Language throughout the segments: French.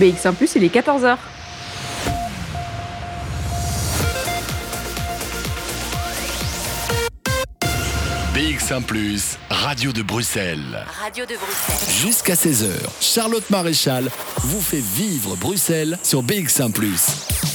BX1 ⁇ il est 14h. BX1 ⁇ Radio de Bruxelles. Radio de Bruxelles. Jusqu'à 16h, Charlotte Maréchal vous fait vivre Bruxelles sur BX1 ⁇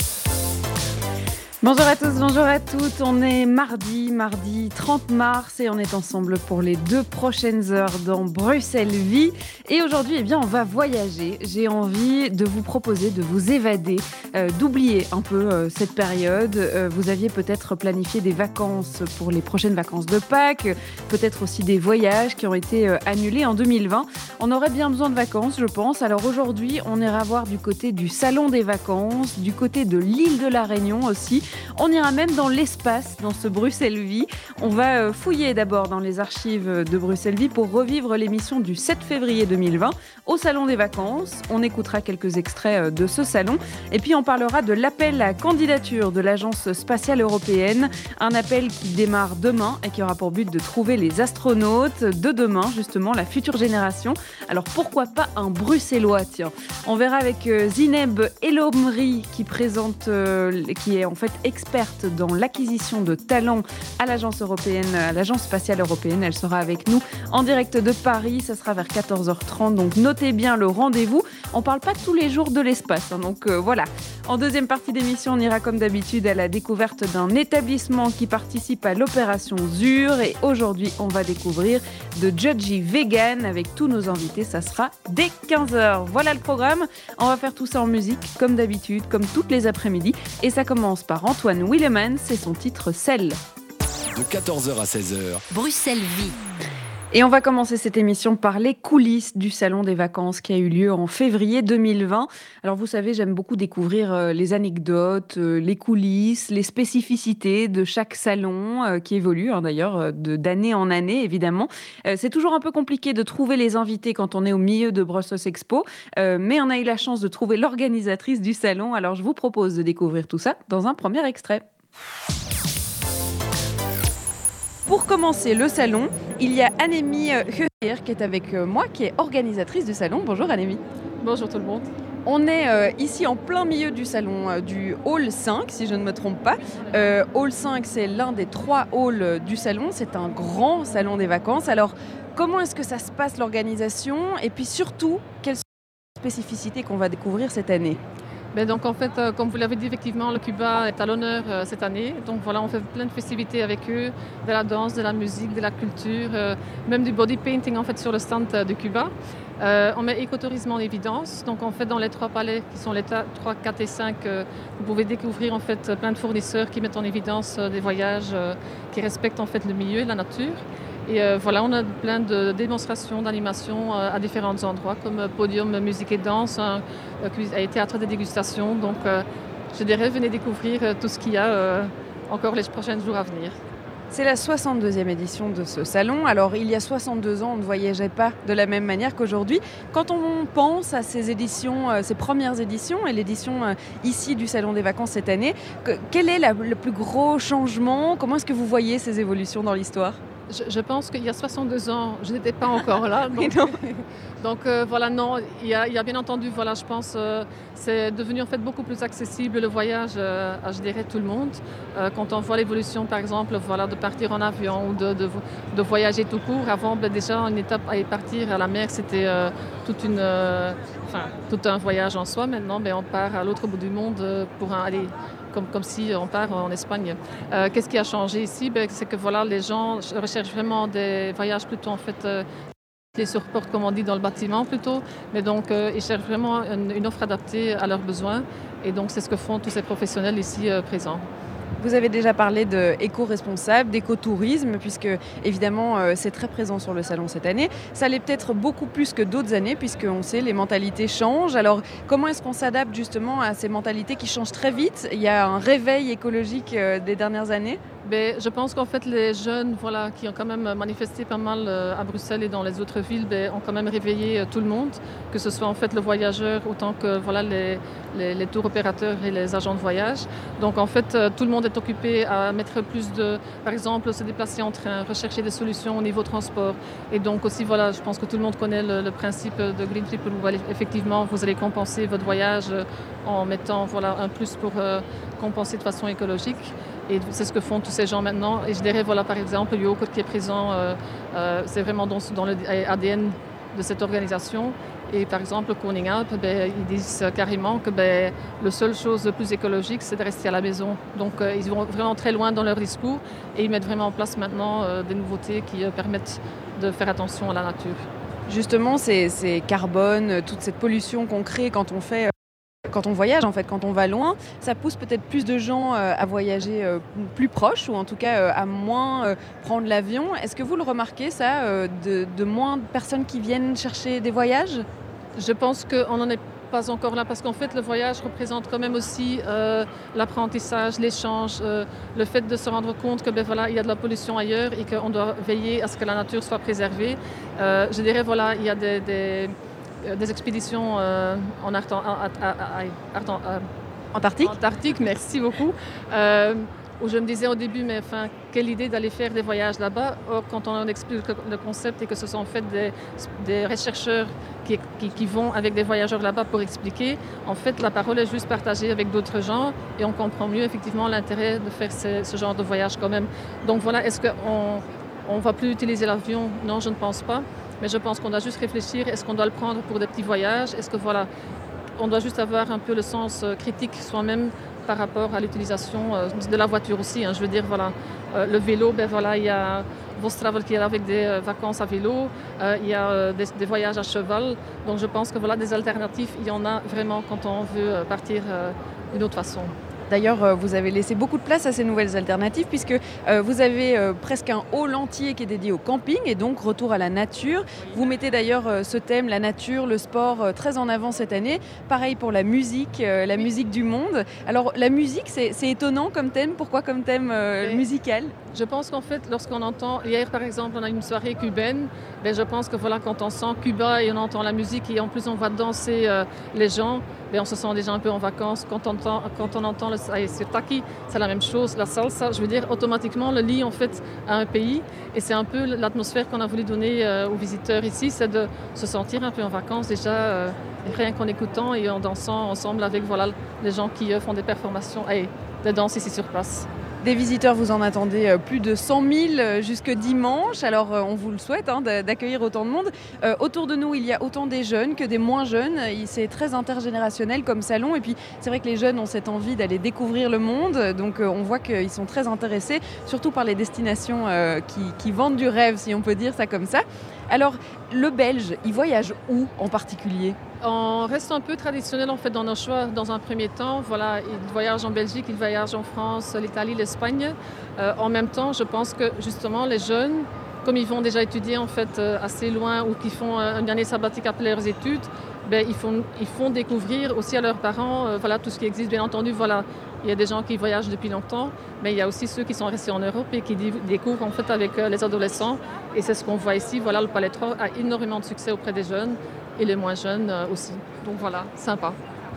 Bonjour à tous, bonjour à toutes. On est mardi, mardi 30 mars et on est ensemble pour les deux prochaines heures dans Bruxelles Vie. Et aujourd'hui, eh bien, on va voyager. J'ai envie de vous proposer de vous évader, euh, d'oublier un peu euh, cette période. Euh, vous aviez peut-être planifié des vacances pour les prochaines vacances de Pâques, peut-être aussi des voyages qui ont été annulés en 2020. On aurait bien besoin de vacances, je pense. Alors aujourd'hui, on ira voir du côté du salon des vacances, du côté de l'île de la Réunion aussi. On ira même dans l'espace, dans ce Bruxelles Vie. On va euh, fouiller d'abord dans les archives de Bruxelles Vie pour revivre l'émission du 7 février 2020 au Salon des vacances. On écoutera quelques extraits euh, de ce salon et puis on parlera de l'appel à candidature de l'Agence spatiale européenne. Un appel qui démarre demain et qui aura pour but de trouver les astronautes de demain, justement, la future génération. Alors pourquoi pas un bruxellois, tiens? On verra avec euh, Zineb Elomri qui présente, qui est en fait experte dans l'acquisition de talents à l'agence européenne, à l'agence spatiale européenne. Elle sera avec nous en direct de Paris. Ça sera vers 14h30. Donc notez bien le rendez-vous. On parle pas tous les jours de l'espace. Hein, donc euh, voilà. En deuxième partie d'émission, on ira comme d'habitude à la découverte d'un établissement qui participe à l'opération ZUR. Et aujourd'hui, on va découvrir de Judgy Vegan avec tous nos invités. Ça sera dès 15h. Voilà le programme. On va faire tout ça en musique, comme d'habitude, comme toutes les après-midi. Et ça commence par Antoine Willemans et son titre Celle. De 14h à 16h. Bruxelles Vie. Et on va commencer cette émission par les coulisses du Salon des vacances qui a eu lieu en février 2020. Alors vous savez, j'aime beaucoup découvrir euh, les anecdotes, euh, les coulisses, les spécificités de chaque salon euh, qui évolue hein, d'ailleurs d'année en année évidemment. C'est toujours un peu compliqué de trouver les invités quand on est au milieu de Brussels Expo, mais on a eu la chance de trouver l'organisatrice du salon. Alors je vous propose de découvrir tout ça dans un premier extrait. Pour commencer le salon, il y a Anémie Heuer qui est avec euh, moi, qui est organisatrice du salon. Bonjour Anémie. Bonjour tout le monde. On est euh, ici en plein milieu du salon euh, du Hall 5, si je ne me trompe pas. hall 5, c'est l'un des trois halls du salon. C'est un grand salon des vacances. Alors, comment est-ce que ça se passe l'organisation? Et puis surtout, quelles sont les spécificités qu'on va découvrir cette année? Ben, donc en fait, euh, comme vous l'avez dit, effectivement, le Cuba est à l'honneur euh, cette année. Donc voilà, on fait plein de festivités avec eux, de la danse, de la musique, de la culture, euh, même du body painting en fait sur le stand de Cuba. on met écotourisme en évidence. Donc en fait, dans les trois palais qui sont les 3, 4 et 5, vous pouvez découvrir en fait plein de fournisseurs qui mettent en évidence des voyages qui respectent en fait le milieu et la nature. Et euh, voilà, on a plein de démonstrations, d'animations euh, à différents endroits, comme euh, podium musique et danse, un, théâtre de dégustation. Donc, je dirais, venez découvrir tout ce qu'il y a encore les prochains jours à venir. C'est la 62e édition de ce salon. Alors, il y a 62 ans, on ne voyageait pas de la même manière qu'aujourd'hui. Quand on pense à ces éditions, ces premières éditions et l'édition ici du Salon des vacances cette année, quel est le plus gros changement? Comment est-ce que vous voyez ces évolutions dans l'histoire? Je, pense qu'il y a 62 ans, je n'étais pas encore là. Donc, euh, voilà, non, il y, a, bien entendu, voilà, je pense, euh, c'est devenu en fait beaucoup plus accessible le voyage euh, à, je dirais, tout le monde. quand on voit l'évolution, par exemple, voilà, de partir en avion ou de, de, voyager tout court. Avant, ben, déjà, une étape à partir à la mer, c'était toute une, enfin, tout un voyage en soi. Maintenant, ben, on part à l'autre bout du monde pour aller comme, si on part en Espagne. Euh, qu'est-ce qui a changé ici? Ben, C'est que voilà, les gens recherchent vraiment des voyages plutôt en fait euh, les surportent, comme on dit, dans le bâtiment plutôt. Mais donc, euh, ils cherchent vraiment une, offre adaptée à leurs besoins. Et donc, c'est ce que font tous ces professionnels ici présents. Vous avez déjà parlé d'éco-responsable, d'écotourisme, puisque évidemment euh, c'est très présent sur le salon cette année. Ça l'est peut-être beaucoup plus que d'autres années, puisqu'on sait les mentalités changent. Alors comment est-ce qu'on s'adapte justement à ces mentalités qui changent très vite? Il y a un réveil écologique euh, des dernières années? Ben, je pense qu'en fait, les jeunes voilà, qui ont quand même manifesté pas mal euh, à Bruxelles et dans les autres villes ben, ont quand même réveillé tout le monde, que ce soit en fait le voyageur autant que voilà, les, les, tours opérateurs et les agents de voyage. Donc en fait, tout le monde est occupé à mettre plus de, par exemple, se déplacer en train, rechercher des solutions au niveau transport. Et donc aussi, voilà, je pense que tout le monde connaît le, le principe de Green Trip où effectivement vous allez compenser votre voyage en mettant voilà, un plus pour euh, compenser de façon écologique. Et c'est ce que font tous ces gens maintenant. Et je dirais, voilà, par exemple, Yoko qui est présent, euh, euh, c'est vraiment dans, dans le ADN de cette organisation. Et par exemple, Koning Alp, ben, ils disent carrément que ben, la seule chose de plus écologique, c'est de rester à la maison. Donc euh, ils vont vraiment très loin dans leur discours et ils mettent vraiment en place maintenant euh, des nouveautés qui euh, permettent de faire attention à la nature. Justement, c'est ces carbone, toute cette pollution qu'on crée quand on fait quand on voyage, en fait, quand on va loin, ça pousse peut-être plus de gens euh, à voyager euh, plus proche ou en tout cas euh, à moins prendre l'avion. Est-ce que vous le remarquez, ça, de, moins de personnes qui viennent chercher des voyages? Je pense qu'on n'en est pas encore là parce qu'en fait, le voyage représente quand même aussi l'apprentissage, l'échange, le fait de se rendre compte que ben, voilà, il y a de la pollution ailleurs et qu'on doit veiller à ce que la nature soit préservée. Je dirais, voilà, il y a des des expéditions euh, en Artan, Artan, euh, Antarctique. Antarctique, merci beaucoup. Euh, où je me disais au début, mais enfin, quelle idée d'aller faire des voyages là-bas. Or, quand on explique le concept et que ce sont en fait des, des chercheurs qui, qui, qui, vont avec des voyageurs là-bas pour expliquer, en fait, la parole est juste partagée avec d'autres gens et on comprend mieux effectivement l'intérêt de faire ce, ce, genre de voyage quand même. Donc voilà, est-ce qu'on on va plus utiliser l'avion? Non, je ne pense pas. Mais je pense qu'on doit juste réfléchir, est-ce qu'on doit le prendre pour des petits voyages? Est-ce que voilà, on doit juste avoir un peu le sens euh, critique soi-même par rapport à l'utilisation euh, de la voiture aussi. Hein. Je veux dire, voilà, euh, le vélo, ben voilà, il y a Vostravel qui est là avec des vacances à vélo, il y a des, des, voyages à cheval. Donc je pense que voilà, des alternatives, il y en a vraiment quand on veut partir d'une autre façon. D'ailleurs, euh, vous avez laissé beaucoup de place à ces nouvelles alternatives puisque euh, vous avez euh, presque un hall entier qui est dédié au camping et donc retour à la nature. Vous mettez d'ailleurs ce thème, la nature, le sport, très en avant cette année. Pareil pour la musique, la musique du monde. Alors la musique, c'est étonnant comme thème. Pourquoi comme thème musical? Je pense qu'en fait, lorsqu'on entend, hier par exemple, on a une soirée cubaine, ben, je pense que voilà, quand on sent Cuba et on entend la musique et en plus on voit danser les gens, ben, on se sent déjà un peu en vacances. Quand on entend, quand on entend c'est la même chose, la salsa, je veux dire, automatiquement le lie en fait à un pays. Et c'est un peu l'atmosphère qu'on a voulu donner euh, aux visiteurs ici, c'est de se sentir un peu en vacances déjà, euh, rien qu'en écoutant et en dansant ensemble avec voilà, les gens qui font des performations et des danses ici sur place. Des visiteurs, vous en attendez euh, plus de 100 000 jusque dimanche. Alors, euh, on vous le souhaite hein, d'accueillir autant de monde. Euh, autour de nous, il y a autant des jeunes que des moins jeunes. C'est très intergénérationnel comme salon. Et puis, c'est vrai que les jeunes ont cette envie d'aller découvrir le monde. Donc, on voit qu'ils sont très intéressés, surtout par les destinations qui vendent du rêve, si on peut dire ça comme ça. Alors, le Belge, il voyage où en particulier? On reste un peu traditionnel en fait dans nos choix dans un premier temps. Voilà, il voyage en Belgique, il voyage en France, l'Italie, l'Espagne. Euh, en même temps, je pense que justement les jeunes, comme ils vont déjà étudier en fait euh, assez loin ou qui font une année sabbatique après leurs études, ben, ils, font, ils font découvrir aussi à leurs parents euh, voilà, tout ce qui existe. Bien entendu, voilà, il y a des gens qui voyagent depuis longtemps, mais il y a aussi ceux qui sont restés en Europe et qui découvrent en fait avec les adolescents. Et c'est ce qu'on voit ici. Voilà, le Palais 3 a énormément de succès auprès des jeunes et les moins jeunes aussi. Donc voilà, sympa.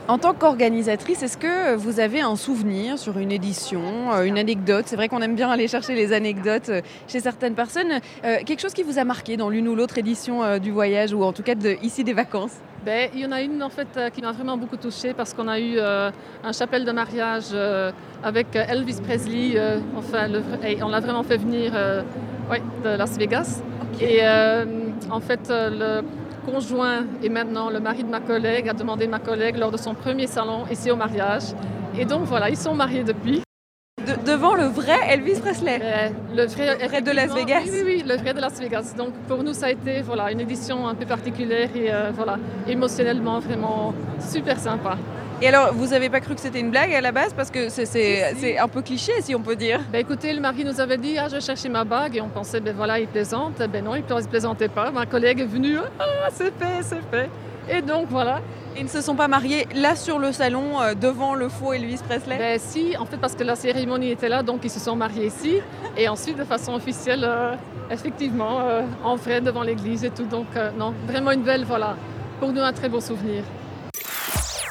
En tant qu'organisatrice, est-ce que vous avez un souvenir sur une édition, euh, une anecdote? C'est vrai qu'on aime bien aller chercher les anecdotes euh, chez certaines personnes. Euh, quelque chose qui vous a marqué dans l'une ou l'autre édition du voyage ou en tout cas de, ici des vacances? Ben, il y en a une en fait qui m'a vraiment beaucoup touchée parce qu'on a eu euh, un chapelle de mariage euh, avec Elvis Presley. Euh, enfin, le, on l'a vraiment fait venir ouais, de Las Vegas. Okay. Et en fait, le conjoint et maintenant le mari de ma collègue a demandé ma collègue lors de son premier salon ici au mariage. Et donc voilà, ils sont mariés depuis. De, devant le vrai Elvis Presley euh, le vrai, le vrai de Las Vegas oui, oui, oui, le vrai de Las Vegas. Donc pour nous, ça a été voilà, une édition un peu particulière et euh, voilà, émotionnellement vraiment super sympa. Et alors, vous n'avez pas cru que c'était une blague à la base? Parce que c'est si, si. un peu cliché, si on peut dire. Ben, écoutez, le mari nous avait dit ah, je cherchais ma bague et on pensait ben voilà, il plaisante. Ben non, il ne plaisantait pas. Ma collègue est venue ah, c'est fait, c'est fait. Et donc voilà. Ils ne se sont pas mariés là sur le salon euh, devant le faux Elvis Presley? Ben si, en fait parce que la cérémonie était là, donc ils se sont mariés ici. Et ensuite, de façon officielle, euh, effectivement, euh, en vrai devant l'église et tout. Donc non, vraiment une belle, voilà, pour nous un très beau souvenir.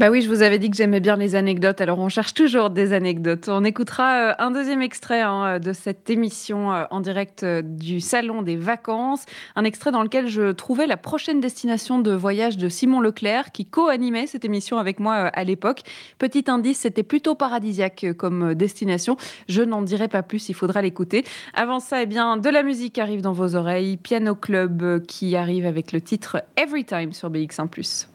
Bah oui, je vous avais dit que j'aimais bien les anecdotes, alors on cherche toujours des anecdotes. On écoutera euh, un deuxième extrait hein, de cette émission euh, en direct euh, du Salon des vacances, un extrait dans lequel je trouvais la prochaine destination de voyage de Simon Leclerc qui co-animait cette émission avec moi euh, à l'époque. Petit indice, c'était plutôt paradisiaque euh, comme euh, destination. Je n'en dirai pas plus, il faudra l'écouter. Avant ça, eh bien, de la musique arrive dans vos oreilles, Piano Club euh, qui arrive avec le titre Every Time sur BX1 ⁇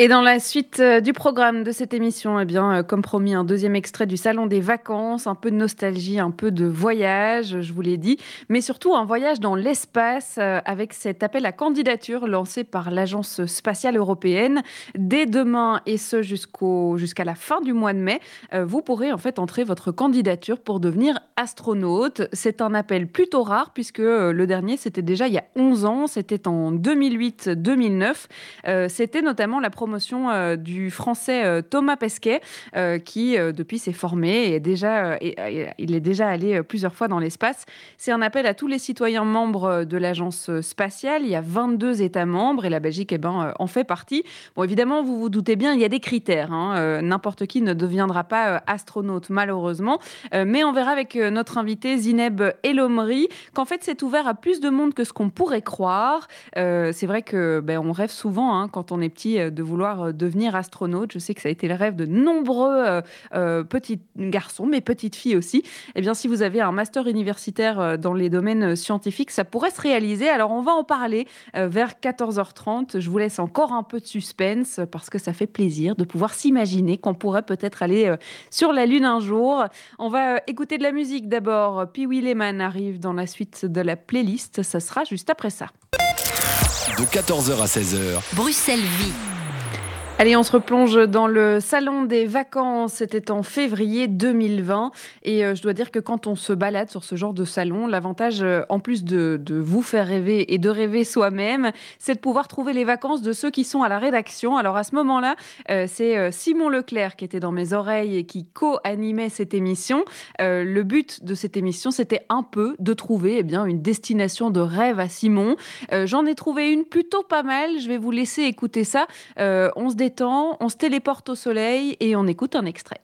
Et dans la suite euh, du programme de cette émission, eh bien, euh, comme promis, un deuxième extrait du Salon des vacances, un peu de nostalgie, un peu de voyage, je vous l'ai dit, mais surtout un voyage dans l'espace euh, avec cet appel à candidature lancé par l'Agence spatiale européenne. Dès demain, et ce jusqu'à la fin du mois de mai, vous pourrez en fait entrer votre candidature pour devenir astronaute. C'est un appel plutôt rare puisque le dernier, c'était déjà il y a 11 ans, c'était en 2008-2009. Euh, c'était notamment la promotion euh, du français euh, Thomas Pesquet, euh, qui depuis s'est formé et déjà, il est déjà allé plusieurs fois dans l'espace. C'est un appel à tous les citoyens membres de l'agence spatiale. Il y a 22 États membres et la Belgique eh ben, en fait partie. Bon, évidemment, vous vous doutez bien, il y a des critères. hein. N'importe qui ne deviendra pas astronaute, malheureusement. Mais on verra avec notre invité Zineb Elomri qu'en fait, c'est ouvert à plus de monde que ce qu'on pourrait croire. C'est vrai que ben, on rêve souvent, hein, quand on est petit, de vouloir euh, devenir astronaute. Je sais que ça a été le rêve de nombreux euh, euh, petits garçons, mais petites filles aussi. Eh bien, si vous avez un master universitaire dans les domaines scientifiques, ça pourrait se réaliser. Alors, on va en parler euh, vers 14h30. Je vous laisse encore un peu de suspense parce que ça fait plaisir de pouvoir s'imaginer qu'on pourrait peut-être aller euh, sur la Lune un jour. On va euh, écouter de la musique d'abord. Pee Wee Lehman arrive dans la suite de la playlist. Ça sera juste après ça. De 14h à 16h, Bruxelles Vie. Allez, on se replonge dans le salon des vacances. C'était en février 2020. Et euh, je dois dire que quand on se balade sur ce genre de salon, l'avantage, euh, en plus de, vous faire rêver et de rêver soi-même, c'est de pouvoir trouver les vacances de ceux qui sont à la rédaction. Alors à ce moment-là, euh, c'est Simon Leclerc qui était dans mes oreilles et qui co-animait cette émission. Le but de cette émission, c'était un peu de trouver eh bien, une destination de rêve à Simon. J'en ai trouvé une plutôt pas mal. Je vais vous laisser écouter ça. On se détend, on se téléporte au soleil et on écoute un extrait.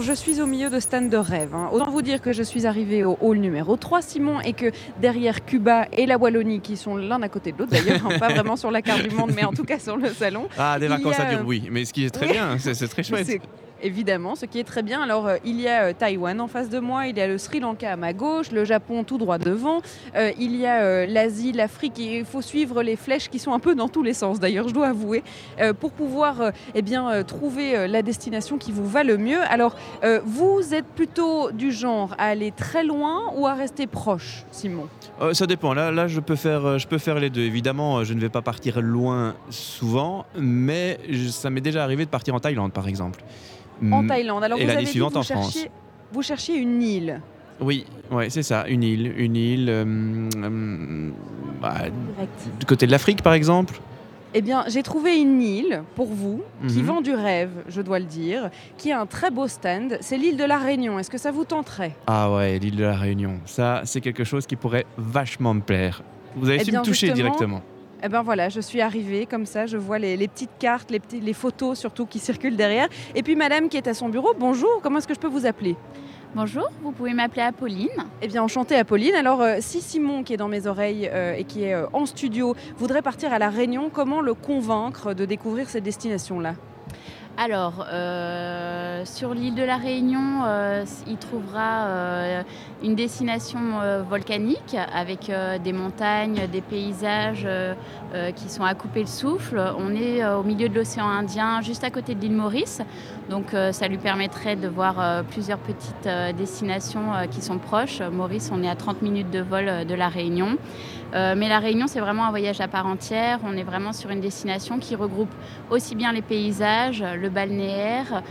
Je suis au milieu de stand de rêve. hein. Autant vous dire que je suis arrivée au hall numéro 3, Simon, et que derrière Cuba et la Wallonie, qui sont l'un à côté de l'autre d'ailleurs, hein, pas vraiment sur la carte du monde, mais en tout cas sur le salon. Ah, des vacances a, à Durbouille. Mais ce qui est très oui. bien, c'est c'est très chouette. Évidemment ce qui est très bien. Alors, euh, il y a euh, Taïwan en face de moi, il y a le Sri Lanka à ma gauche, le Japon tout droit devant, euh, il y a l'Asie, l'Afrique, il faut suivre les flèches qui sont un peu dans tous les sens, d'ailleurs, je dois avouer, pour pouvoir eh bien, trouver la destination qui vous va le mieux. Alors, vous êtes plutôt du genre à aller très loin ou à rester proche, Simon? Ça dépend. Là, là je, peux faire, je peux faire les deux. Évidemment, je ne vais pas partir loin souvent, mais ça m'est déjà arrivé de partir en Thaïlande, par exemple. En Mm, Thaïlande. Alors, et vous l'année avez dit suivante vous en France. cherchiez- Vous cherchiez une île. Oui, ouais, c'est ça. Une île. Une île. euh, euh, bah, du côté de l'Afrique, par exemple. Eh bien, j'ai trouvé une île pour vous qui Mhm. vend du rêve, je dois le dire, qui a un très beau stand. C'est l'île de la Réunion. Est-ce que ça vous tenterait? Ah ouais, l'île de la Réunion. Ça, c'est quelque chose qui pourrait vachement me plaire. Vous avez Eh su bien, me toucher directement. Eh ben voilà, je suis arrivée comme ça, je vois les, les petites cartes, les, petits, les photos surtout qui circulent derrière. Et puis madame qui est à son bureau, bonjour, comment est-ce que je peux vous appeler? Bonjour, vous pouvez m'appeler Apolline. Eh bien enchantée Apolline. Alors euh, si Simon qui est dans mes oreilles euh, et qui est euh, en studio voudrait partir à la Réunion, comment le convaincre de découvrir ces destinations-là Alors, euh, sur l'île de la Réunion, euh, il trouvera euh, une destination volcanique avec des montagnes, des paysages qui sont à couper le souffle. On est au milieu de l'océan Indien, juste à côté de l'île Maurice. Donc, ça lui permettrait de voir plusieurs petites destinations qui sont proches. Maurice, on est à 30 minutes de vol de la Réunion. Euh, mais la Réunion, c'est vraiment un voyage à part entière. On est vraiment sur une destination qui regroupe aussi bien les paysages, le balnéaire,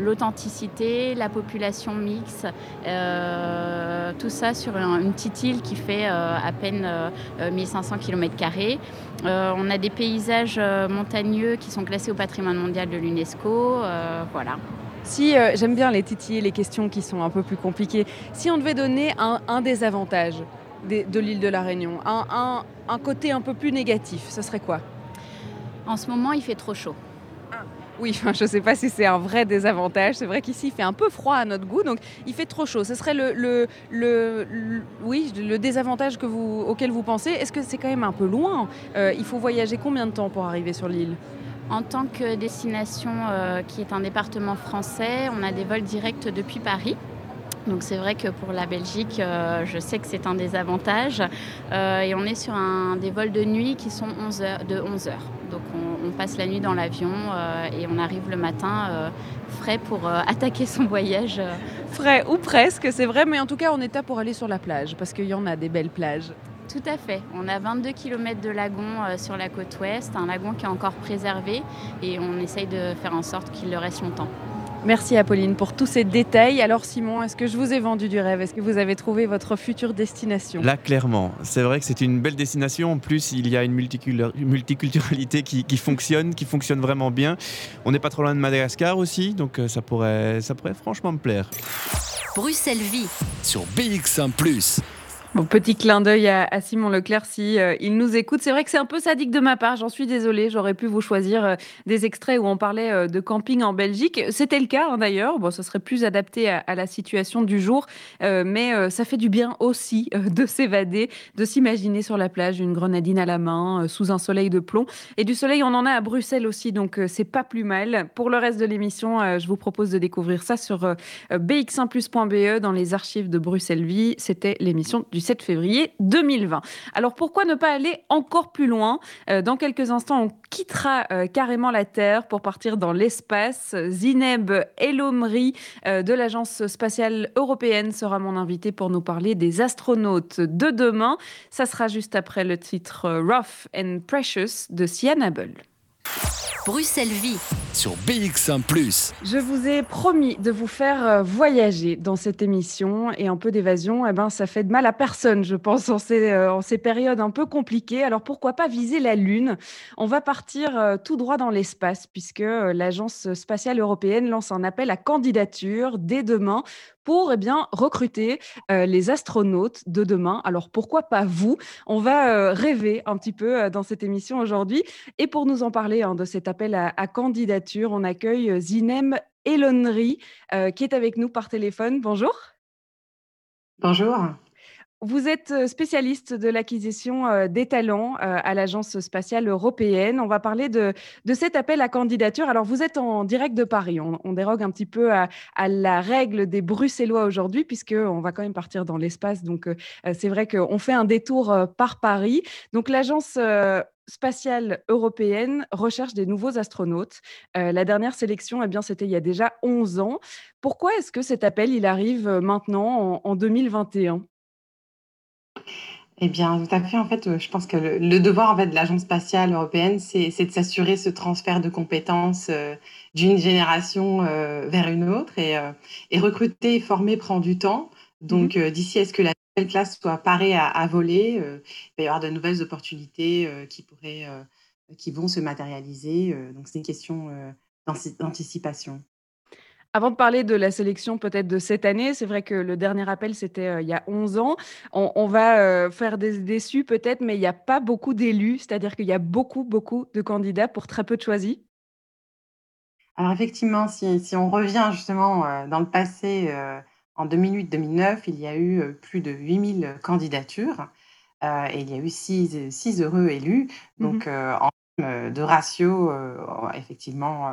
l'authenticité, la population mixte, tout ça sur une petite île qui fait à peine 1500 km. on a des paysages montagneux qui sont classés au patrimoine mondial de l'UNESCO. voilà. Si j'aime bien les titiller, les questions qui sont un peu plus compliquées, si on devait donner un, désavantage de, l'île de la Réunion, un, un, côté un peu plus négatif, ce serait quoi? En ce moment, il fait trop chaud. Oui, je ne sais pas si c'est un vrai désavantage. C'est vrai qu'ici, il fait un peu froid à notre goût, donc il fait trop chaud. Ce serait le, le, le, oui, le désavantage que vous, auquel vous pensez. Est-ce que c'est quand même un peu loin? Euh, Il faut voyager combien de temps pour arriver sur l'île? En tant que destination euh, qui est un département français, on a des vols directs depuis Paris. Donc c'est vrai que pour la Belgique, euh, je sais que c'est un désavantage. Euh, et on est sur un, des vols de nuit qui sont 11 heures, de 11 heures. Donc on, passe la nuit dans l'avion euh, et on arrive le matin frais pour attaquer son voyage. Frais ou presque, c'est vrai, mais en tout cas on est à pour aller sur la plage parce qu'il y en a des belles plages. Tout à fait. On a 22 km de lagon sur la côte ouest, un lagon qui est encore préservé et on essaye de faire en sorte qu'il le reste longtemps. Merci Apolline pour tous ces détails. Alors Simon, est-ce que je vous ai vendu du rêve? Est-ce que vous avez trouvé votre future destination? Là, clairement. C'est vrai que c'est une belle destination. En plus, il y a une multiculturalité qui, fonctionne, qui fonctionne vraiment bien. On n'est pas trop loin de Madagascar aussi, donc euh, ça pourrait, ça pourrait franchement me plaire. Bruxelles Vie sur BX1 ⁇ Bon, petit clin d'œil à, Simon Leclerc si euh, il nous écoute. C'est vrai que c'est un peu sadique de ma part, j'en suis désolée. J'aurais pu vous choisir euh, des extraits où on parlait euh, de camping en Belgique. C'était le cas hein, d'ailleurs. Bon, ce serait plus adapté à, la situation du jour, mais ça fait du bien aussi de s'évader, de s'imaginer sur la plage, une grenadine à la main, sous un soleil de plomb. Et du soleil, on en a à Bruxelles aussi, donc c'est pas plus mal. Pour le reste de l'émission, je vous propose de découvrir ça sur bx1plus.be dans les archives de Bruxelles Vie. C'était l'émission du 7 février 2020. Alors pourquoi ne pas aller encore plus loin? Euh, Dans quelques instants, on quittera euh, carrément la Terre pour partir dans l'espace. Zineb Elomri euh, de l'Agence spatiale européenne sera mon invité pour nous parler des astronautes de demain. Ça sera juste après le titre Rough and Precious de Cyanable. Bruxelles Vie. Sur BX1 ⁇ Je vous ai promis de vous faire euh, voyager dans cette émission et un peu d'évasion, eh ben, ça fait de mal à personne, je pense, en ces, euh, en ces périodes un peu compliquées. Alors pourquoi pas viser la Lune? On va partir euh, tout droit dans l'espace puisque l'Agence spatiale européenne lance un appel à candidature dès demain pour eh bien, recruter les astronautes de demain. Alors pourquoi pas vous? On va rêver un petit peu dans cette émission aujourd'hui. Et pour nous en parler hein, de cet appel à, candidature, on accueille Zinem Elonry qui est avec nous par téléphone. Bonjour. Bonjour. Vous êtes euh, spécialiste de l'acquisition euh, des talents euh, à l'Agence spatiale européenne. On va parler de, cet appel à candidature. Alors, vous êtes en direct de Paris. On, dérogue un petit peu à, la règle des Bruxellois aujourd'hui, puisqu'on va quand même partir dans l'espace. Donc, c'est vrai qu'on fait un détour par Paris. Donc, l'Agence spatiale européenne recherche des nouveaux astronautes. la dernière sélection, eh bien, c'était il y a déjà 11 ans. Pourquoi est-ce que cet appel, il arrive maintenant en, en 2021 eh bien, tout à fait. En fait, euh, je pense que le, devoir en fait, de l'Agence spatiale européenne, c'est de s'assurer ce transfert de compétences euh, d'une génération euh, vers une autre. Et, et, recruter et former prend du temps. Donc, mmh d'ici à ce que la nouvelle classe soit parée à, voler, il va y avoir de nouvelles opportunités qui, pourraient, qui vont se matérialiser. donc, c'est une question d'anticipation. Avant de parler de la sélection peut-être de cette année, c'est vrai que le dernier appel, c'était euh, il y a 11 ans. On, va euh, faire des déçus peut-être, mais il n'y a pas beaucoup d'élus, c'est-à-dire qu'il y a beaucoup, beaucoup de candidats pour très peu de choisis. Alors effectivement, si, on revient justement euh, dans le passé, en 2008-2009, il y a eu plus de 8000 candidatures et il y a eu 6, heureux élus. Mmh Donc en termes de ratio, effectivement,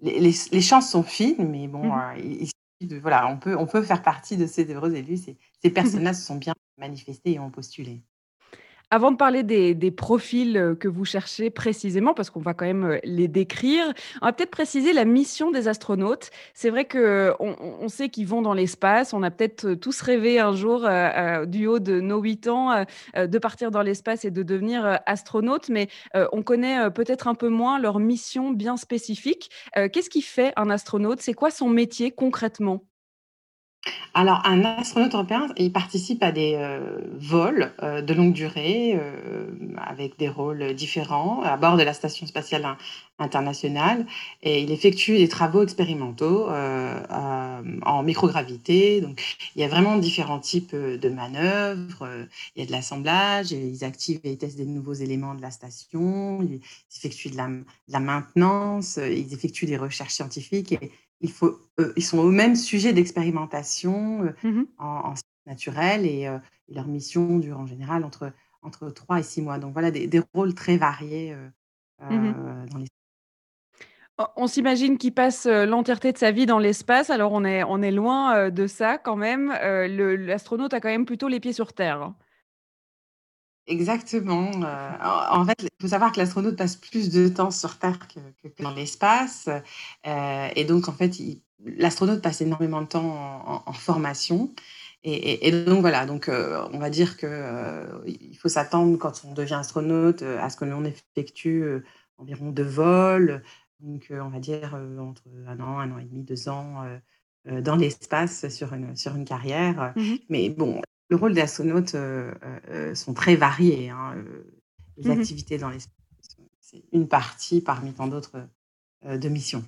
les, les, chances sont fines, mais bon, mmh euh, de, voilà, on peut, on peut faire partie de ces heureux élus. Ces, ces personnes-là se sont bien manifestées et ont postulé. Avant de parler des profils, heu, que vous cherchez précisément, parce qu'on va quand même, heu, les décrire, on va peut-être préciser la mission des astronautes. C'est vrai qu'on on sait qu'ils vont dans l'espace, on a peut-être, heu, tous rêvé un jour, du haut de nos 8 ans, de partir dans l'espace et de devenir, astronaute, mais on connaît, peut-être un peu moins leur mission bien spécifique. Qu'est-ce qui fait un astronaute? C'est quoi son métier concrètement? Alors, un astronaute européen, il participe à des, heu, vols, heu, de longue durée, hem, avec des rôles, différents à bord de la Station spatiale in internationale et il effectue des travaux expérimentaux, en microgravité. Donc il y a vraiment différents types, de manœuvres, il y a de l'assemblage ils activent et testent des nouveaux éléments de la station, ils effectuent de la maintenance, ils effectuent des recherches scientifiques il faut eux, ils sont eux-mêmes sujets d'expérimentation, heu, Mmh mh. en en sciences naturelles et leur mission dure en général entre entre 3 et 6 mois. Donc voilà des des rôles très variés, heu, dans les On s'imagine qu'il passe, l'entièreté de sa vie dans l'espace, alors on est on est loin, de ça quand même. L'astronaute a quand même plutôt les pieds sur terre, hein? Exactement, heu, en en fait, il faut savoir que l'astronaute passe plus de temps sur Terre que que que dans l'espace, heu et donc en fait, l'astronaute passe énormément de temps en en en formation et et et donc voilà, donc heu, on va dire que, heu, il faut s'attendre quand on devient astronaute, à ce que l'on effectue, environ 2 vols, donc on va dire, entre un an, un an et demi, 2 ans, dans l'espace sur une sur une carrière, Mmh mh. mais bon, le rôle d'astronaute, heu heu, sont très variés, hein, heu, les Mmh activités dans l'espace, c'est une partie parmi tant d'autres, heu de missions.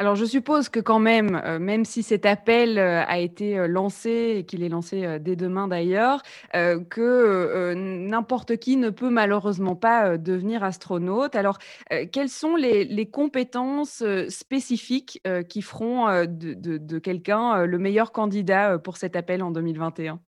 Alors je suppose que quand même, même si cet appel, a été, lancé et qu'il est lancé, dès demain d'ailleurs, que, n'importe qui ne peut malheureusement pas, devenir astronaute. Alors, quelles sont les les compétences, spécifiques, qui feront, de de de quelqu'un, le meilleur candidat, pour cet appel en 2021?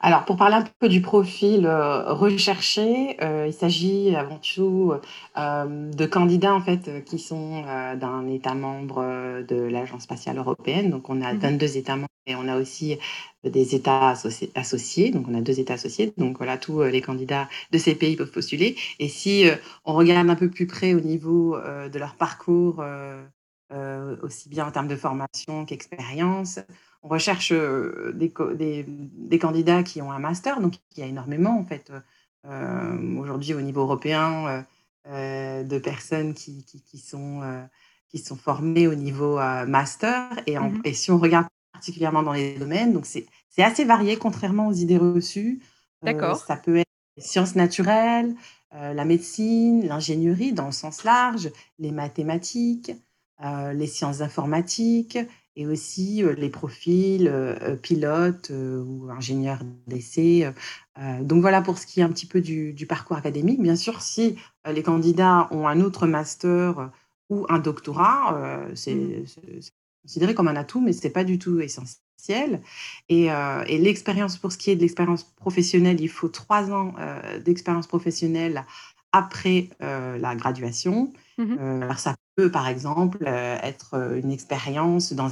Alors, pour parler un peu du profil, heu, recherché, heu, il s'agit avant tout, heu, de candidats en fait, qui sont, d'un État membre, de l'Agence spatiale européenne. Donc on a Mmh 22 États membres et on a aussi des États associ associés, donc on a 2 États associés. Donc voilà, tous, les candidats de ces pays peuvent postuler et si, on regarde un peu plus près au niveau, de leur parcours, aussi bien en termes de formation qu'expérience, on recherche, heu, des des des candidats qui ont un master, donc il y a énormément en fait, heu, hem, aujourd'hui au niveau européen, de personnes qui qui qui sont, qui sont formées au niveau, master et en Mmh et si on regarde particulièrement dans les domaines, donc c'est assez varié contrairement aux idées reçues. D'accord. ça peut être les sciences naturelles, la médecine, l'ingénierie dans le sens large, les mathématiques, les sciences informatiques, et aussi, heu, les profils, heu heu, pilotes, ou ingénieurs d'essai, donc voilà pour ce qui est un petit peu du du parcours académique. Bien sûr, si, les candidats ont un autre master, ou un doctorat, Mmh c'est considéré comme un atout, mais c'est pas du tout essentiel et l'expérience pour ce qui est de l'expérience professionnelle, il faut 3 ans, d'expérience professionnelle après, la graduation. Mmh alors ça peut, par exemple, être, une expérience dans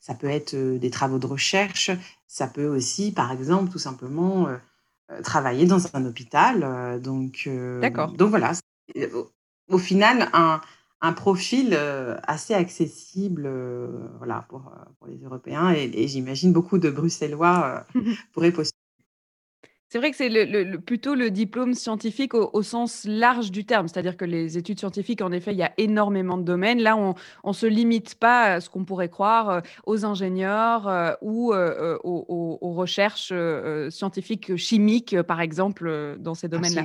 ça peut être, heu, des travaux de recherche, ça peut aussi, par exemple, tout simplement, heu heu, travailler dans un hôpital, donc D'accord. donc voilà, au final un un profil, assez accessible, voilà pour, les Européens et et j'imagine beaucoup de Bruxellois, pourraient postuler. C'est vrai que c'est plutôt le diplôme scientifique au sens large du terme. C'est-à-dire que les études scientifiques, en effet, il y a énormément de domaines. Là, on on se limite pas à ce qu'on pourrait croire, heu, aux ingénieurs, heu, ou, heu, aux recherches, scientifiques, chimiques, par exemple, dans ces domaines-là.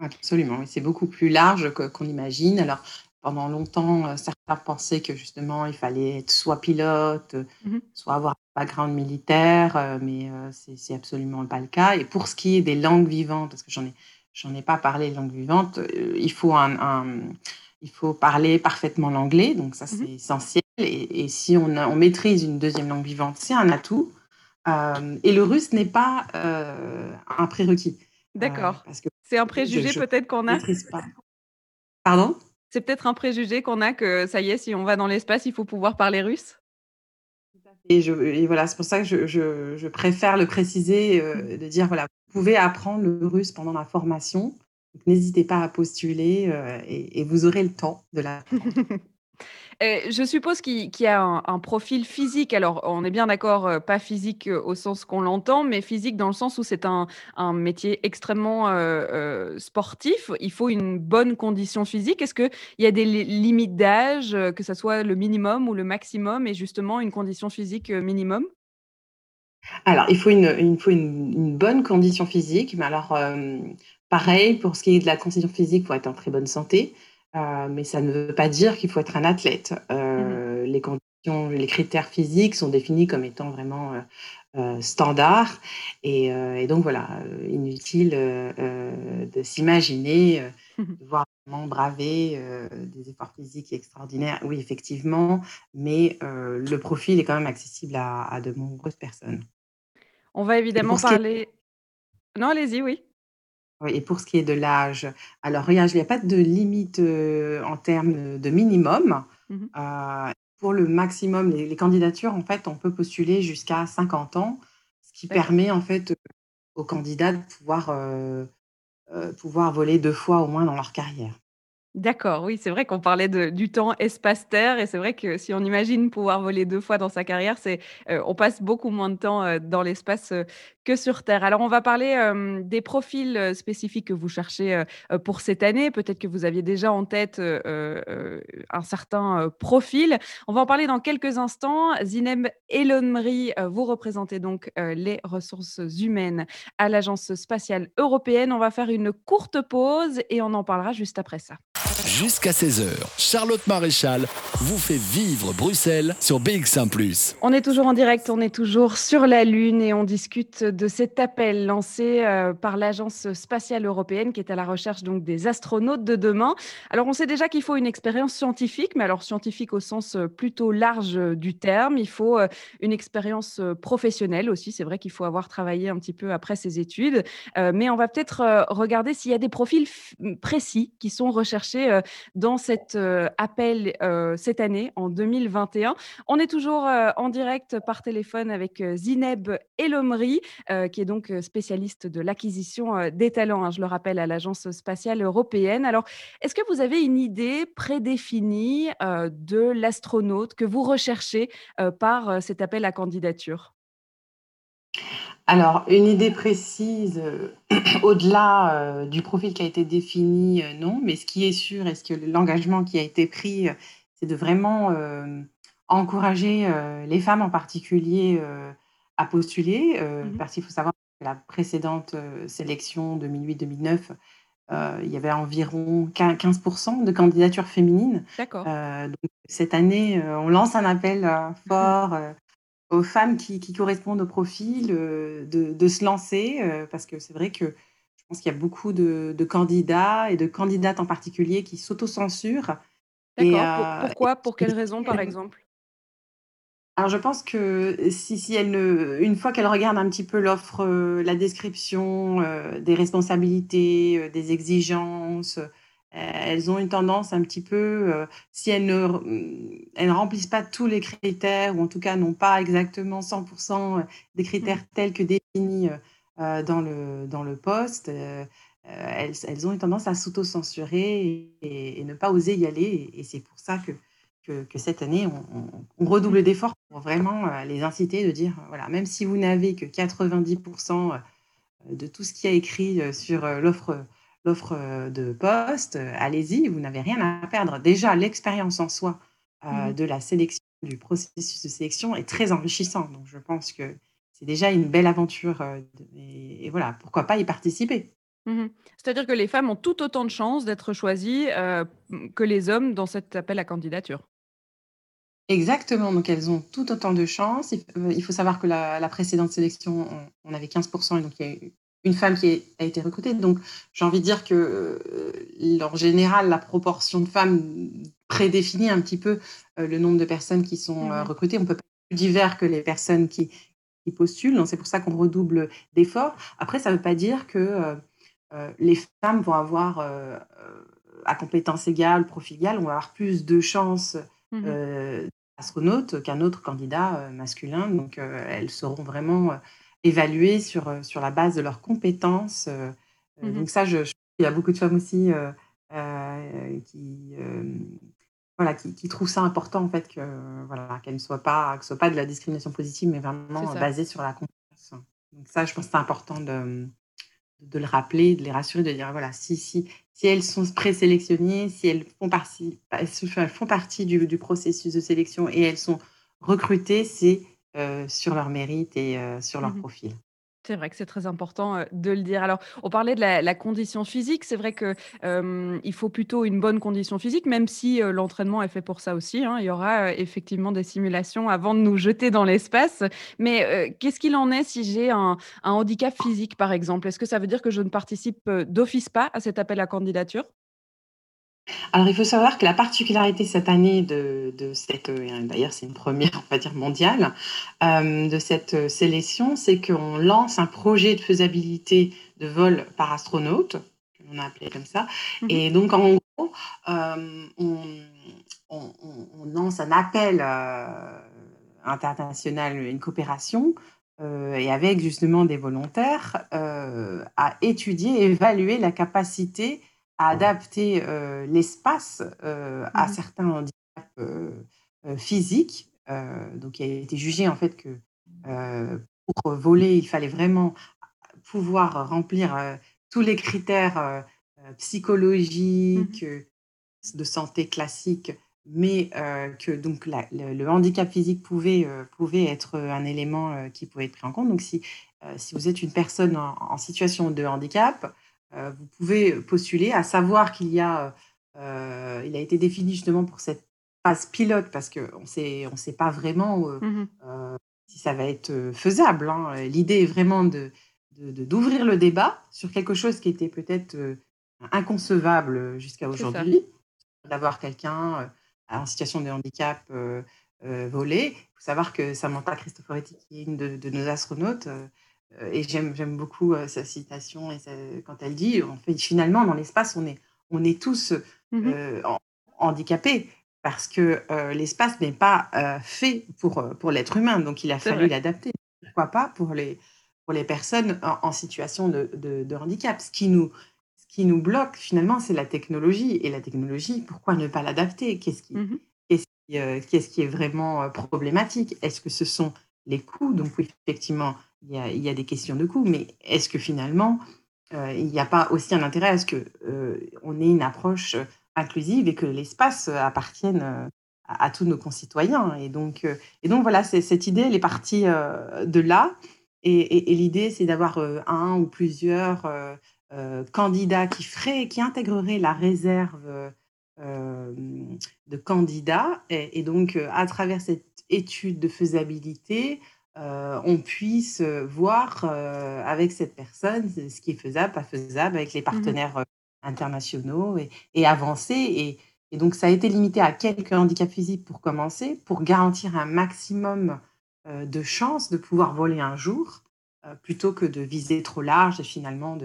Absolument. C'est beaucoup plus large qu'on imagine. Alors, pendant longtemps, heu, certains pensaient que justement, il fallait être soit pilote, heu, Mmh mh. soit avoir un background militaire, heu, mais c'est absolument pas le cas et pour ce qui est des langues vivantes, parce que j'en ai j'en ai pas parlé, langues vivantes, il faut un un, il faut parler parfaitement l'anglais, donc ça, Mmh c'est essentiel et et si on a on maîtrise une deuxième langue vivante, c'est un atout. Et le russe n'est pas, un prérequis, D'accord. parce que C'est un préjugé peut-être qu'on a? maîtrise pas. Pardon? C'est peut-être un préjugé qu'on a que ça y est, si on va dans l'espace, il faut pouvoir parler russe? Et, je, et voilà, c'est pour ça que je, je, je préfère le préciser, euh, de dire voilà, vous pouvez apprendre le russe pendant la formation. N'hésitez pas à postuler euh, et, et, vous aurez le temps de l'apprendre. je suppose qu'il y a un, profil physique. Alors, on est bien d'accord, euh, pas physique euh, au sens qu'on l'entend, mais physique dans le sens où c'est un, métier extrêmement euh, sportif. Il faut une bonne condition physique. Est-ce qu'il y a des limites d'âge, que ce soit le minimum ou le maximum, et justement une condition physique minimum? Alors, il faut une, une, bonne condition physique, mais alors, pareil, pour ce qui est de la condition physique, il faut être en très bonne santé. Euh, mais ça ne veut pas dire qu'il faut être un athlète. Euh, mmh les conditions, les critères physiques sont définis comme étant vraiment euh, standards. Et, donc voilà, inutile de s'imaginer, mmh voir vraiment braver des efforts physiques extraordinaires. Oui, effectivement, mais le profil est quand même accessible à, de nombreuses personnes. On va évidemment parler. Non, allez-y, oui et pour ce qui est de l'âge, alors regarde, il n'y a pas de limite, en termes, de minimum. Mmh pour le maximum, les candidatures, en fait, on peut postuler jusqu'à 50 ans, ce qui permet, en fait, aux candidats de pouvoir, pouvoir voler deux fois au moins dans leur carrière. D'accord, oui, c'est vrai qu'on parlait de du temps espace-terre et c'est vrai que si on imagine pouvoir voler deux fois dans sa carrière, c'est, heu, on passe beaucoup moins de temps, heu, dans l'espace, heu, que sur terre. Alors on va parler, des profils, spécifiques que vous cherchez, pour cette année. Peut-être que vous aviez déjà en tête, un certain, profil. On va en parler dans quelques instants. Zineb Elonmri, heu, vous représentez donc, les ressources humaines à l'Agence spatiale européenne. On va faire une courte pause et on en parlera juste après ça. Jusqu'à 16h, Charlotte Maréchal vous fait vivre Bruxelles sur BX1 ⁇ On est toujours en direct, on est toujours sur la Lune et on discute de cet appel lancé euh, par l'Agence spatiale européenne qui est à la recherche donc des astronautes de demain. Alors on sait déjà qu'il faut une expérience scientifique, mais alors scientifique au sens euh, plutôt large euh, du terme. Il faut une expérience professionnelle aussi. C'est vrai qu'il faut avoir travaillé un petit peu après ses études, mais on va peut-être regarder s'il y a des profils précis qui sont recherchés dans cet euh, appel euh, cette année, en 2021. On est toujours en direct par téléphone avec Zineb Elomri, qui est donc spécialiste de l'acquisition des talents, hein, je le rappelle, à l'Agence spatiale européenne. Alors, est-ce que vous avez une idée prédéfinie de l'astronaute que vous recherchez par cet appel à candidature? Alors, une idée précise, euh, au-delà, euh, du profil qui a été défini, euh, non. Mais ce qui est sûr et ce que l'engagement qui a été pris, c'est de vraiment, encourager, les femmes en particulier, à postuler, mmh parce qu'il faut savoir que la précédente, sélection 2008-2009, il y avait environ 15% de candidatures féminines. D'accord. donc cette année, on lance un appel, fort, aux femmes qui, correspondent au profil euh, de, se lancer, euh, parce que c'est vrai que je pense qu'il y a beaucoup de, candidats et de candidates en particulier qui s'autocensurent. D'accord. Euh, pourquoi? Pour quelles raisons, par exemple? Alors je pense que si, si elle une fois qu'elle regarde un petit peu l'offre, la description des responsabilités, des exigences, elles ont une tendance un petit peu, euh, si elles ne, mm, elles ne remplissent pas tous les critères, ou en tout cas n'ont pas exactement 100% euh, des critères mmh. tels que définis dans, le, dans le poste, elles, elles, ont une tendance à s'auto-censurer et, ne pas oser y aller. Et, c'est pour ça que, que, que cette année, on, on, redouble d'efforts pour vraiment les inciter de dire, voilà, même si vous n'avez que 90% de tout ce qui a écrit sur l'offre l'offre euh, de poste, euh, allez-y, vous n'avez rien à perdre. Déjà, l'expérience en soi euh, mmh de la sélection, du processus de sélection est très enrichissant. Donc, je pense que c'est déjà une belle aventure. et, voilà, pourquoi pas y participer. Mmh C'est-à-dire que les femmes ont tout autant de chances d'être choisies que les hommes dans cet appel à candidature. Exactement, donc elles ont tout autant de chances. Il, faut savoir que la, précédente sélection, on, on avait 15%, et donc il y a eu une femme qui a été recrutée. Donc, j'ai envie de dire que, euh, en général, la proportion de femmes prédéfinit un petit peu euh, le nombre de personnes qui sont euh, mmh recrutées. On peut pas être plus divers que les personnes qui, postulent. Donc, c'est pour ça qu'on redouble d'efforts. Après, ça ne veut pas dire que les femmes vont avoir, à compétences égales, profil égal, on va avoir plus de chances mmh à astronaute qu'un autre candidat masculin. Donc, elles seront vraiment évaluées sur, sur la base de leurs compétences. Mmh donc ça, je, il y a beaucoup de femmes aussi qui, voilà, qui, qui, trouvent ça important en fait que voilà qu'elle ne soit pas que ce soit pas de la discrimination positive, mais vraiment basée sur la compétence. Donc ça, je pense que c'est important de, de le rappeler, de les rassurer, de dire voilà, si, si, si elles sont présélectionnées, si elles font partie, elles font partie du, du, processus de sélection et elles sont recrutées, c'est euh, sur leur mérite et euh, sur leur mmh profil. C'est vrai que c'est très important de le dire. Alors, on parlait de la, condition physique. C'est vrai qu'il il faut plutôt une bonne condition physique, même si l'entraînement est fait pour ça aussi. Hein. Il y aura effectivement des simulations avant de nous jeter dans l'espace. Mais qu'est-ce qu'il en est si j'ai un, un, handicap physique, par exemple? Est-ce que ça veut dire que je ne participe d'office pas à cet appel à candidature? Alors, il faut savoir que la particularité cette année de, cette, euh, d'ailleurs c'est une première, on va dire mondiale, euh, de cette euh, sélection, c'est qu'on lance un projet de faisabilité de vol par astronaute, on a appelé comme ça, mmh et donc en gros, on, lance un appel international, une coopération, et avec justement des volontaires, à étudier, évaluer la capacité à adapter l'espace à mmh certains handicaps physiques. donc, il a été jugé en fait que pour voler, il fallait vraiment pouvoir remplir tous les critères mmh psychologiques, de santé classiques, mais que donc le, handicap physique pouvait, pouvait être un élément qui pouvait être pris en compte. Donc, si, si vous êtes une personne en situation de handicap, euh, vous pouvez postuler, à savoir qu'il y a, euh, il a été défini justement pour cette phase pilote parce qu'on ne on sait pas vraiment euh, mmh si ça va être faisable. Hein. L'idée est vraiment de, d'ouvrir le débat sur quelque chose qui était peut-être inconcevable jusqu'à aujourd'hui, d'avoir quelqu'un en situation de handicap volé. Il faut savoir que Samantha Cristoforetti, qui est une de nos astronautes, euh, et j'aime beaucoup euh, sa citation et quand elle dit, en fait, finalement, dans l'espace, on est, on est tous mmh euh, handicapés parce que l'espace n'est pas fait pour, pour l'être humain, donc il a fallu l'adapter. Pourquoi pas pour les, pour les personnes en, situation de, de, handicap. Ce qui nous, ce qui nous bloque, finalement, c'est la technologie. Et la technologie, pourquoi ne pas l'adapter? Qu'est-ce qui, mmh qu'est-ce qui, qui, est vraiment problématique? Est-ce que ce sont les coûts? Donc, oui, effectivement, il y a, des questions de coût, mais est-ce que finalement, euh, il n'y a pas aussi un intérêt à ce qu'on euh, ait une approche inclusive et que l'espace appartienne euh, à, tous nos concitoyens? Et donc, voilà, cette idée, elle est partie de là. Et, l'idée, c'est d'avoir un ou plusieurs candidats qui feraient, qui intégreraient la réserve de candidats. Et, donc, à travers cette étude de faisabilité, euh, on puisse euh, voir euh, avec cette personne ce qui est faisable, pas faisable, avec les mmh partenaires internationaux et, avancer. Et, donc, ça a été limité à quelques handicaps physiques pour commencer, pour garantir un maximum de chances de pouvoir voler un jour, plutôt que de viser trop large et finalement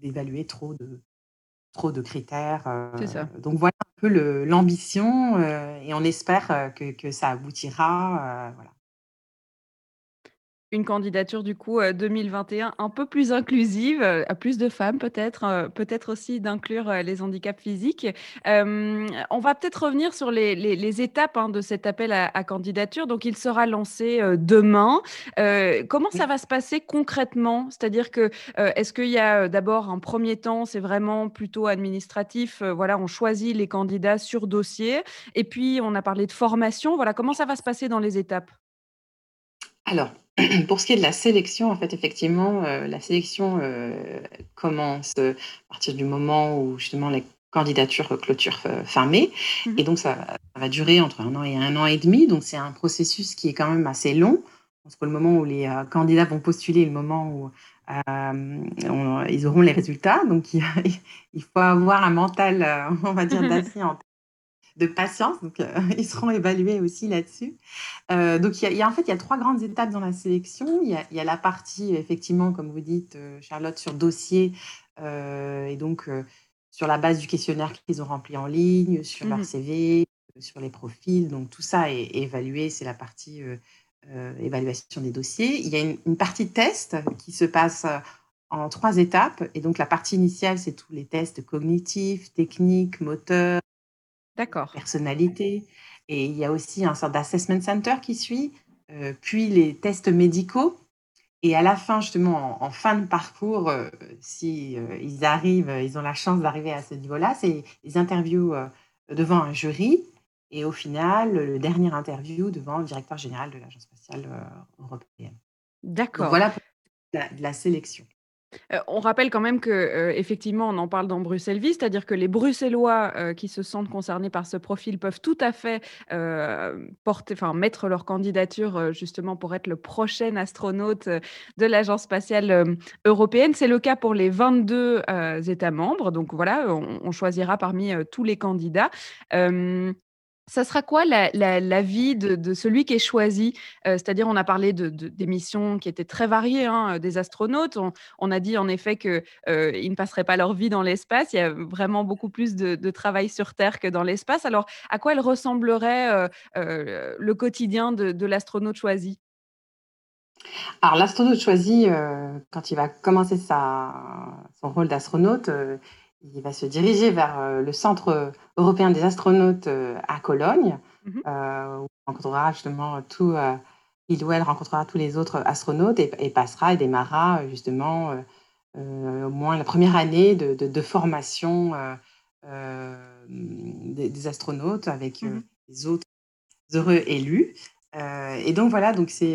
d'évaluer trop de, trop de critères. Donc, voilà un peu l'ambition et on espère que, que ça aboutira. voilà une candidature du coup 2021 un peu plus inclusive, à plus de femmes peut-être, peut-être aussi d'inclure les handicaps physiques. on va peut-être revenir sur les, étapes hein, de cet appel à, candidature. Donc il sera lancé demain. comment ça va se passer concrètement? C'est-à-dire que est-ce qu'il y a d'abord un premier temps, c'est vraiment plutôt administratif. voilà, on choisit les candidats sur dossier. Et puis on a parlé de formation. Voilà, comment ça va se passer dans les étapes? Alors, pour ce qui est de la sélection, en fait, effectivement, euh, la sélection euh, commence euh, à partir du moment où justement les candidatures clôturent fin mai. Mmh et donc, ça, va durer entre un an et un an et demi. Donc, c'est un processus qui est quand même assez long. Que le moment où les candidats vont postuler, le moment où ils auront les résultats. Donc, il, il, faut avoir un mental, on va dire, d'acier en de patience. Donc, euh, ils seront évalués aussi là-dessus. Euh, donc, il y, a, en fait, il y a trois grandes étapes dans la sélection. Il y a, la partie, effectivement, comme vous dites, euh, Charlotte, sur dossier. et donc, sur la base du questionnaire qu'ils ont rempli en ligne, sur leur mmh CV, sur les profils. Donc tout ça est, évalué, c'est la partie évaluation des dossiers. Il y a une, une, partie test qui se passe en trois étapes. Et donc la partie initiale, c'est tous les tests cognitifs, techniques, moteurs, D'accord. personnalité. Et il y a aussi un sort d'assessment center qui suit, puis les tests médicaux et à la fin, justement, en, fin de parcours, euh, si euh, ils arrivent, ils ont la chance d'arriver à ce niveau-là, c'est les interviews euh, devant un jury et au final, le dernier interview devant le directeur général de l'Agence spatiale européenne. D'accord. voilà pour la sélection on rappelle quand même que, effectivement, on en parle dans Bruxelles Vie, c'est-à-dire que les Bruxellois, qui se sentent concernés par ce profil peuvent tout à fait, porter mettre leur candidature, justement pour être le prochain astronaute, de l'Agence spatiale, européenne. C'est le cas pour les 22, États membres, donc voilà, on choisira parmi, tous les candidats. Ça sera quoi la vie de celui qui est choisi? Euh, c'est-à-dire, on a parlé de des missions qui étaient très variées, hein, euh, des astronautes. On a dit en effet qu'ils euh, ne passeraient pas leur vie dans l'espace. Il y a vraiment beaucoup plus de travail sur Terre que dans l'espace. Alors, à quoi ressemblerait, le quotidien de l'astronaute choisi? Alors l'astronaute choisi, quand il va commencer son rôle d'astronaute, il va se diriger vers euh, le Centre européen des astronautes euh, à Cologne, mmh euh, où il rencontrera justement tout, il ou elle rencontrera tous les autres astronautes et, passera et démarrera justement au moins la première année de, formation des, astronautes avec mmh les autres heureux élus. et donc voilà, donc c'est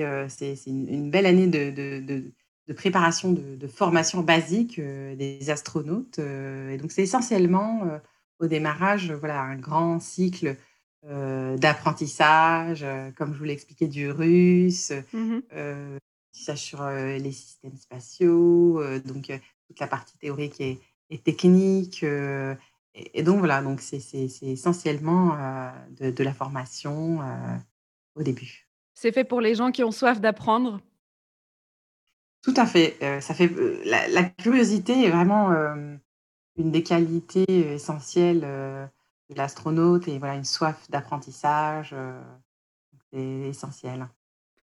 une, belle année de de préparation de, formation basique euh, des astronautes. Euh, et donc, c'est essentiellement euh, au démarrage voilà, un grand cycle d'apprentissage, comme je vous l'ai expliqué, du russe, mmh sur les systèmes spatiaux, donc toute la partie théorique et, technique. Et, donc, voilà, donc c'est essentiellement de, de, la formation au début. C'est fait pour les gens qui ont soif d'apprendre? Tout à fait. Euh, ça fait euh, la, curiosité est vraiment euh, une des qualités essentielles de l'astronaute et voilà une soif d'apprentissage, c'est essentiel.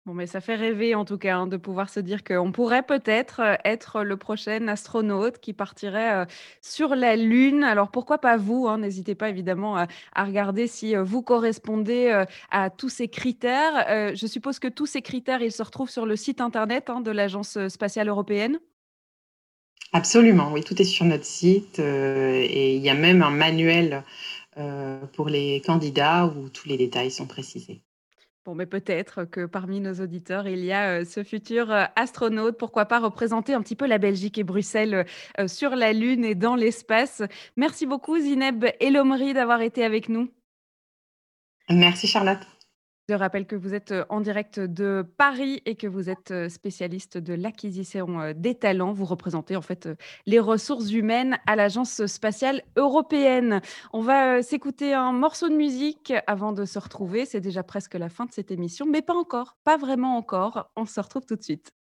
Bon, mais ça fait rêver en tout cas hein, de pouvoir se dire qu'on pourrait peut-être euh, être le prochain astronaute qui partirait euh, sur la Lune. Alors pourquoi pas vous hein, N'hésitez pas évidemment à, regarder si euh, vous correspondez à tous ces critères. je suppose que tous ces critères, ils se retrouvent sur le site internet hein, de l'Agence spatiale européenne? Absolument, oui, tout est sur notre site et il y a même un manuel pour les candidats où tous les détails sont précisés. Bon, mais peut-être que parmi nos auditeurs, il y a ce futur astronaute, pourquoi pas représenter un petit peu la Belgique et Bruxelles sur la Lune et dans l'espace. Merci beaucoup Zineb Elomri d'avoir été avec nous. Merci Charlotte. Je rappelle que vous êtes en direct de Paris et que vous êtes spécialiste de l'acquisition des talents. Vous représentez en fait les ressources humaines à l'Agence spatiale européenne. On va s'écouter un morceau de musique avant de se retrouver. C'est déjà presque la fin de cette émission, mais pas encore, pas vraiment encore. On se retrouve tout de suite.